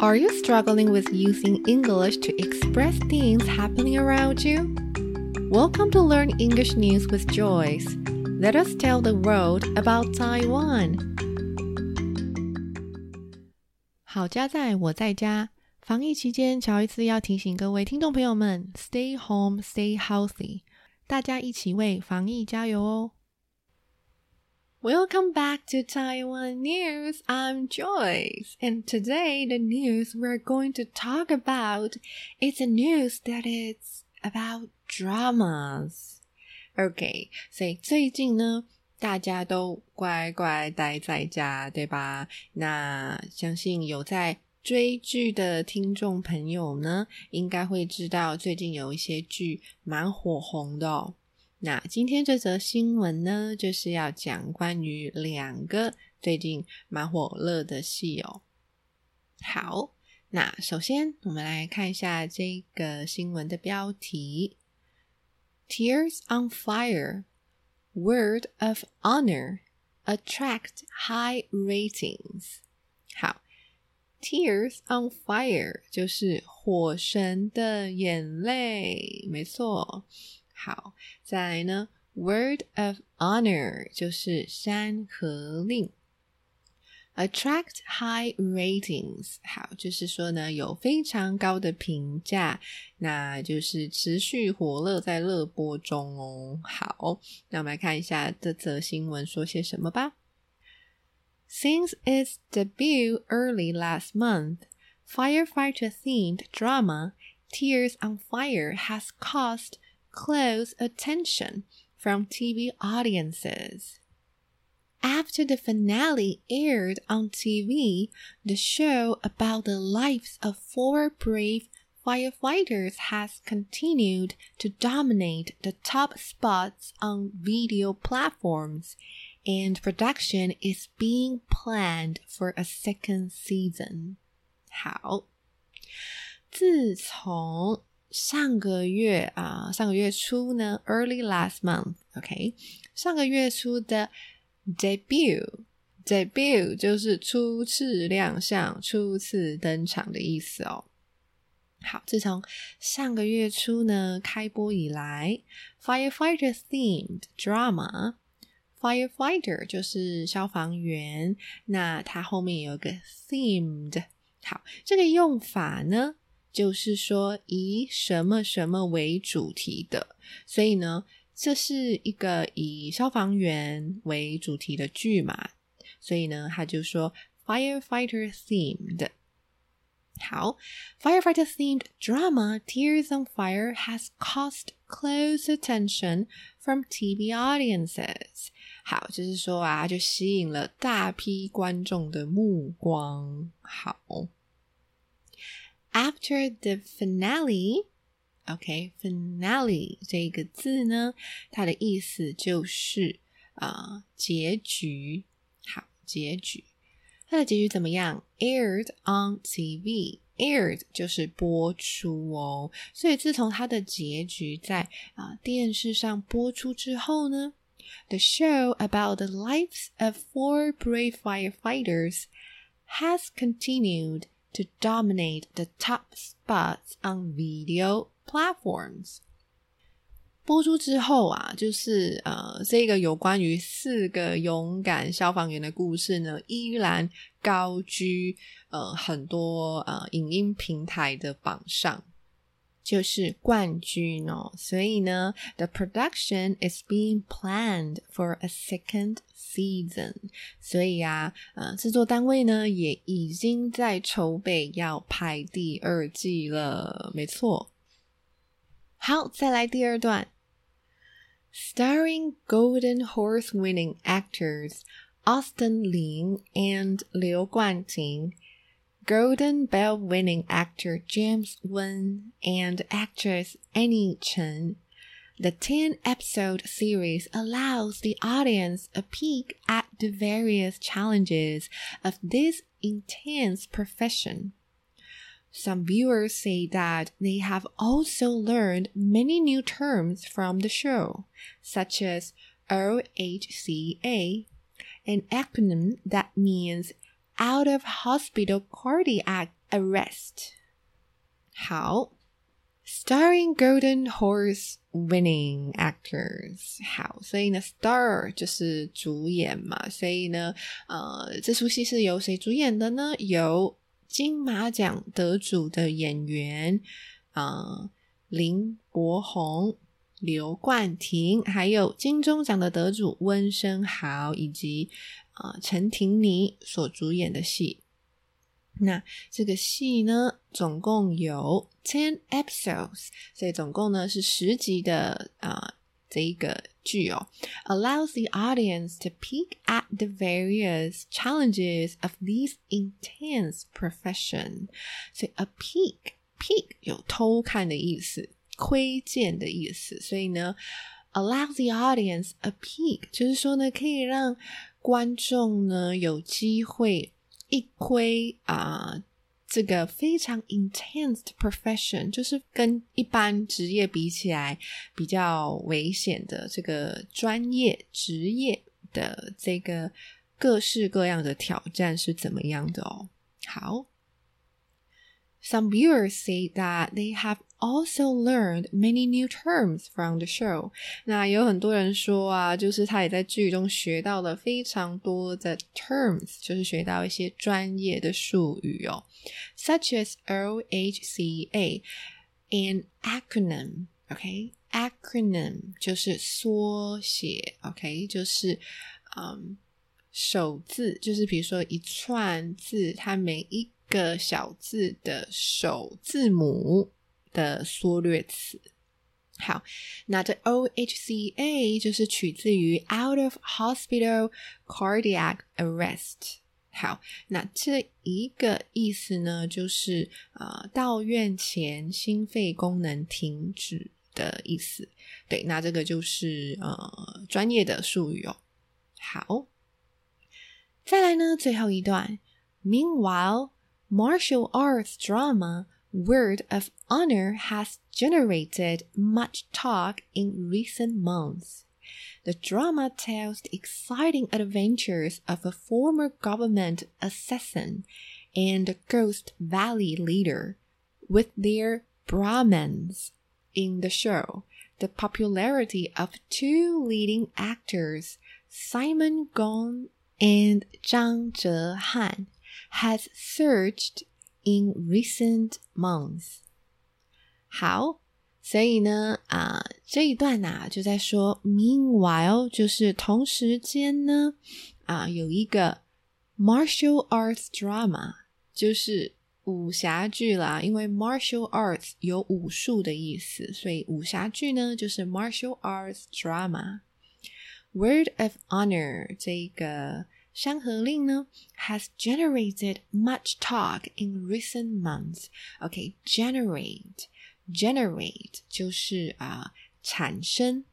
Are you struggling with using English to express things happening around you? Welcome to Learn English News with Joyce. Let us tell the world about Taiwan. 好家在我在家，防疫期间，乔伊斯要提醒各位听众朋友们：Stay home, stay healthy。大家一起为防疫加油哦 ！Welcome back to Taiwan News. I'm Joyce, and today the news we're going to talk about is a news that is about dramas. OK，所以最近呢，大家都乖乖待在家，对吧？那相信有在追剧的听众朋友呢，应该会知道最近有一些剧蛮火红的哦。 那今天这则新闻呢，就是要讲关于两个最近蛮火热的戏哦。好，那首先我们来看一下这个新闻的标题：Tears on Fire, Word of Honor attract high ratings。好，Tears on Fire 就是火神的眼泪，没错。好，再来呢，word of honor 就是山河令，attract high ratings 好，就是说呢有非常高的评价，那就是持续火热在热播中哦。好，那我们来看一下这则新闻说些什么吧。Since its debut early last month, firefighter-themed drama Tears on Fire has caused close attention from TV audiences. After the finale aired on TV, the show about the lives of four brave firefighters has continued to dominate the top spots on video platforms, and production is being planned for a second season. 好，自从 上个月啊，上个月初呢，early last month，OK，上个月初的 debut，debut 就是初次亮相、初次登场的意思哦。好，自从上个月初呢开播以来，firefighter themed drama，firefighter 就是消防员，那它后面有个 themed，好，这个用法呢。就是说以什么什么为主题的，所以呢，这是一个以消防员为主题的剧嘛，所以呢，他就说 firefighter themed。好，firefighter themed drama Tears on Fire has caused close attention from TV audiences。好，就是说啊，就吸引了大批观众的目光。好。After the finale，OK，finale 这个字呢，它的意思就是啊结局。好，结局，它的结局怎么样？Aired on TV，aired 就是播出哦。所以自从它的结局在啊电视上播出之后呢，The show about the lives of four brave firefighters has continued. to dominate the top spots on video platforms。播出之后啊，就是呃，这个有关于四个勇敢消防员的故事呢，依然高居呃很多呃影音平台的榜上。就是冠军哦，所以呢，the production is being planned for a second season。所以啊，呃，制作单位呢也已经在筹备要拍第二季了，没错。好，再来第二段，starring Golden Horse winning actors Austin Lin and Liu Guanting。Golden Bell winning actor James Wen and actress Annie Chen. The 10 episode series allows the audience a peek at the various challenges of this intense profession. Some viewers say that they have also learned many new terms from the show, such as OHCA, an acronym that means out of hospital cardiac arrest. 好，starring Golden Horse winning actors。好，所以呢，star 就是主演嘛，所以呢，呃，这出戏是由谁主演的呢？由金马奖得主的演员啊、林柏宏。刘冠廷，还有金钟奖的得主温升豪，以及啊、呃、陈庭妮所主演的戏。那这个戏呢，总共有 ten episodes，所以总共呢是十集的啊、呃、这一个剧哦，allows the audience to peek at the various challenges of these intense profession。所以 a peek peek 有偷看的意思，窥见的意思，所以呢。Allow the audience a peek，就是说呢，可以让观众呢有机会一窥啊，这个非常 intense 的 profession，就是跟一般职业比起来比较危险的这个专业职业的这个各式各样的挑战是怎么样的哦。好。Some viewers say that they have also learned many new terms from the show。那有很多人说啊，就是他也在剧中学到了非常多的 terms，就是学到一些专业的术语哦，such as OHCA, an acronym. OK, acronym 就是缩写，OK，就是嗯首字，就是比如说一串字，它每一个小字的首字母 的缩略词。好，那这 OHCA 就是取自于 Out of Hospital Cardiac Arrest。好，那这一个意思呢，就是啊、到院前心肺功能停止的意思。对，那这个就是呃专业的术语哦。好，再来呢，最后一段。Meanwhile martial arts drama Word of Honor has generated much talk in recent months. The drama tells the exciting adventures of a former government assassin and a Ghost Valley leader with their bromance. In the show, the popularity of two leading actors, Simon Gong and Zhang Zhehan, has surged in recent months。好，所以呢，啊，这一段呢、啊、就在说，meanwhile 就是同时间呢，啊，有一个 martial arts drama，就是武侠剧啦。因为 martial arts 有武术的意思，所以武侠剧呢就是 martial arts drama。Word of honor 这个。 山河令 呢 has generated much talk in recent months. Okay, generate, generate 就是啊、uh, 产生，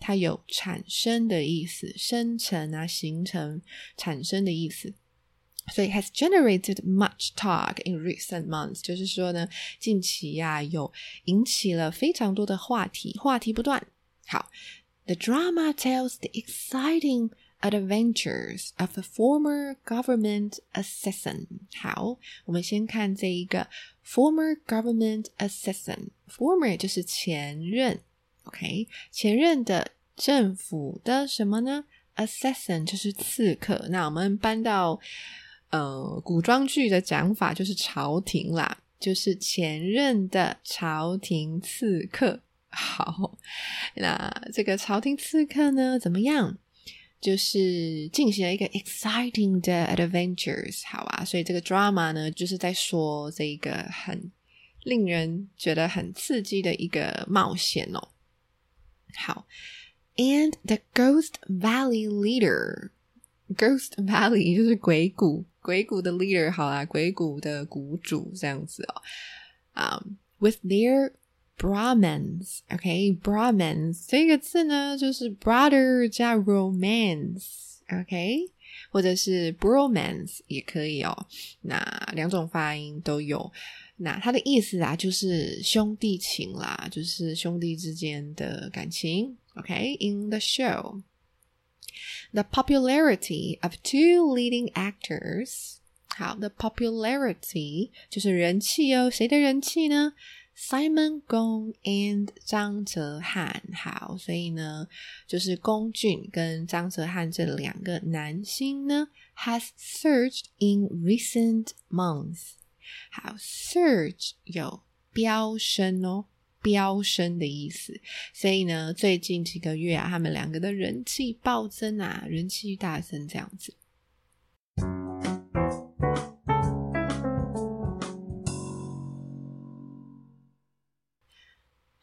它有产生的意思，生成啊、形成、产生的意思。所以 has generated much talk in recent months，就是说呢，近期呀、啊、有引起了非常多的话题，话题不断。好，the drama tells the exciting Adventures of a former government assassin。好，我们先看这一个 former government assassin。former 就是前任，OK，前任的政府的什么呢？assassin 就是刺客。那我们搬到呃古装剧的讲法就是朝廷啦。就是前任的朝廷刺客。好，那这个朝廷刺客呢，怎么样？就是进行了一个 exciting 的 adventures，好啊，所以这个 drama 呢，就是在说这个很令人觉得很刺激的一个冒险哦。好，and the Ghost Valley leader，Ghost Valley 就是鬼谷，鬼谷的 leader，好啦，鬼谷的谷主这样子哦。啊，with their bromance，OK，Brahmins 这个字呢，就是 brother 加 romance，OK，或者是 bromance 也可以哦。那两种发音都有。那它的意思啊，就是兄弟情啦，就是兄弟之间的感情。OK，in the show。The popularity of two leading actors. 好，the popularity 就是人气哦。谁的人气呢？Simon Gong and 张哲瀚，好，所以呢，就是龚俊跟张哲瀚这两个男星呢，has surged in recent months。好，surge 有飙升哦，飙升的意思，所以呢，最近几个月啊，他们两个的人气暴增啊，人气大增这样子。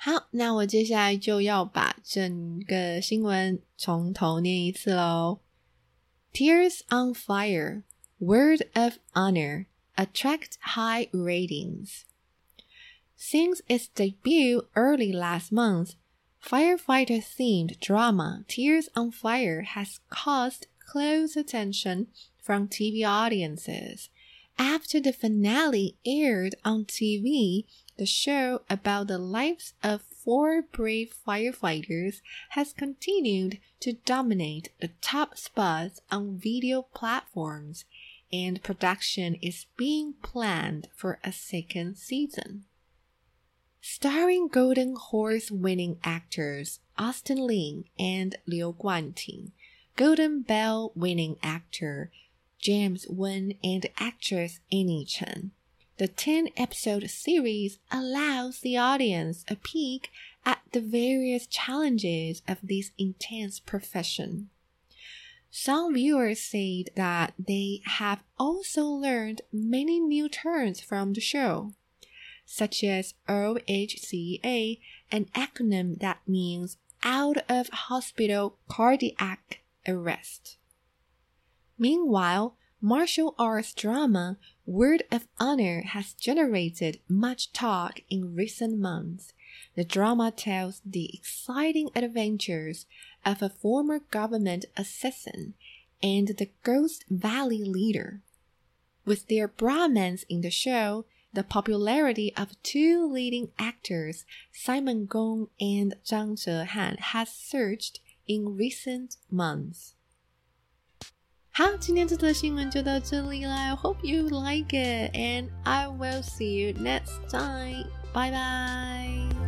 好，那我接下来就要把整个新闻从头念一次喽。Tears on Fire, Word of Honor attract high ratings. Since its debut early last month, firefighter themed drama Tears on Fire has caused close attention from TV audiences. After the finale aired on TV, the show about the lives of four brave firefighters has continued to dominate the top spots on video platforms, and production is being planned for a second season. Starring Golden Horse winning actors Austin Lin and Liu Kuan-ting, Golden Bell winning actor James Wen and actress Annie Chen the 10 episode series allows the audience a peek at the various challenges of this intense profession. Some viewers said that they have also learned many new terms from the show, such as OHCA, an acronym that means out of hospital cardiac arrest. Meanwhile, martial arts drama Word of Honor has generated much talk in recent months. The drama tells the exciting adventures of a former government assassin and the Ghost Valley leader. With their bromance in the show, the popularity of two leading actors, Simon Gong and Zhang Zhehan, has surged in recent months. 好，今天这则新闻就到这里啦。Hope you like it, and I will see you next time. Bye bye.